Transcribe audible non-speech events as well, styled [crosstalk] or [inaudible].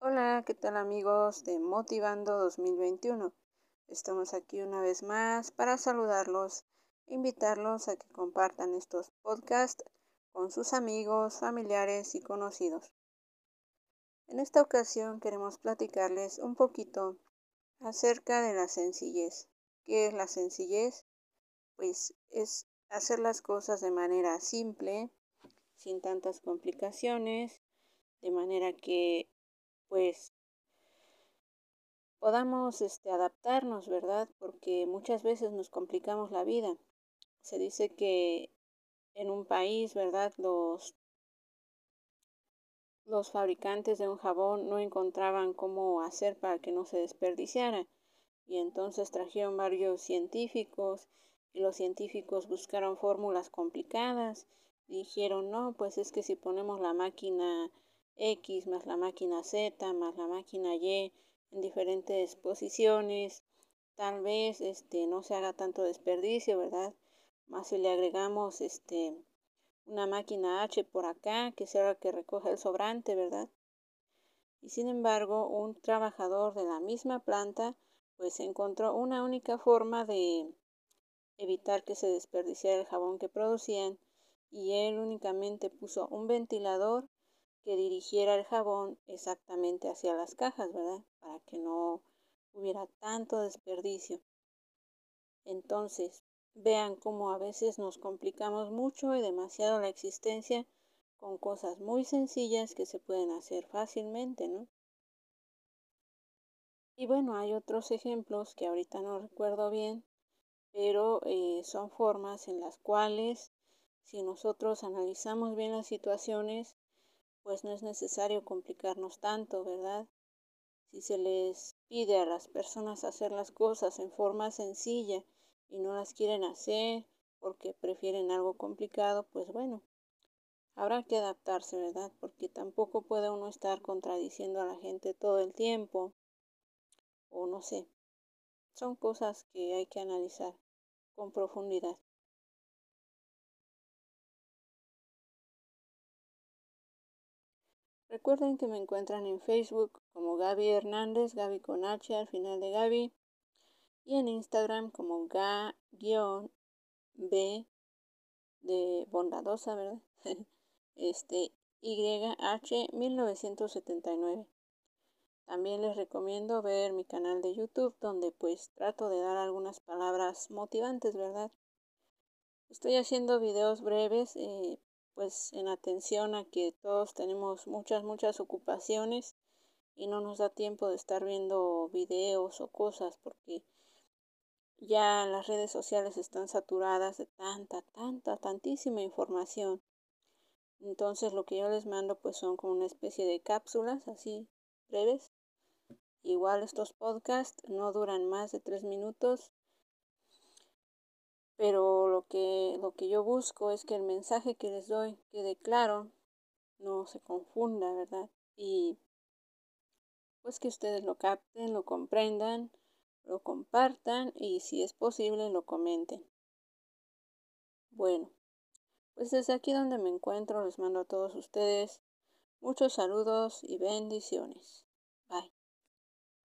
Hola, ¿qué tal amigos de Motivando 2021? Estamos aquí una vez más para saludarlos invitarlos a que compartan estos podcasts con sus amigos, familiares y conocidos. En esta ocasión queremos platicarles un poquito acerca de la sencillez. ¿Qué es la sencillez? Pues es hacer las cosas de manera simple, sin tantas complicaciones, de manera que pues podamos este, adaptarnos, ¿verdad? Porque muchas veces nos complicamos la vida. Se dice que en un país, ¿verdad? Los, los fabricantes de un jabón no encontraban cómo hacer para que no se desperdiciara. Y entonces trajeron varios científicos y los científicos buscaron fórmulas complicadas. dijeron, no, pues es que si ponemos la máquina X más la máquina Z más la máquina Y en diferentes posiciones. Tal vez este, no se haga tanto desperdicio, ¿verdad? Más si le agregamos este, una máquina H por acá, que la que recoja el sobrante, ¿verdad? Y sin embargo, un trabajador de la misma planta pues encontró una única forma de evitar que se desperdiciara el jabón que producían y él únicamente puso un ventilador que dirigiera el jabón exactamente hacia las cajas, ¿verdad? Para que no hubiera tanto desperdicio. Entonces, vean cómo a veces nos complicamos mucho y demasiado la existencia con cosas muy sencillas que se pueden hacer fácilmente, ¿no? Y bueno, hay otros ejemplos que ahorita no recuerdo bien, pero eh, son formas en las cuales si nosotros analizamos bien las situaciones, pues no es necesario complicarnos tanto, ¿verdad? Si se les pide a las personas hacer las cosas en forma sencilla y no las quieren hacer porque prefieren algo complicado, pues bueno, habrá que adaptarse, ¿verdad? Porque tampoco puede uno estar contradiciendo a la gente todo el tiempo o no sé. Son cosas que hay que analizar con profundidad. Recuerden que me encuentran en Facebook como Gaby Hernández, Gaby con H al final de Gaby, y en Instagram como ga-b de bondadosa, ¿verdad? [laughs] este YH 1979. También les recomiendo ver mi canal de YouTube donde pues trato de dar algunas palabras motivantes, ¿verdad? Estoy haciendo videos breves eh, pues en atención a que todos tenemos muchas, muchas ocupaciones y no nos da tiempo de estar viendo videos o cosas porque ya las redes sociales están saturadas de tanta, tanta, tantísima información. Entonces lo que yo les mando pues son como una especie de cápsulas así breves. Igual estos podcasts no duran más de tres minutos pero lo que, lo que yo busco es que el mensaje que les doy quede claro, no se confunda, ¿verdad? Y pues que ustedes lo capten, lo comprendan, lo compartan y si es posible lo comenten. Bueno, pues desde aquí donde me encuentro les mando a todos ustedes muchos saludos y bendiciones.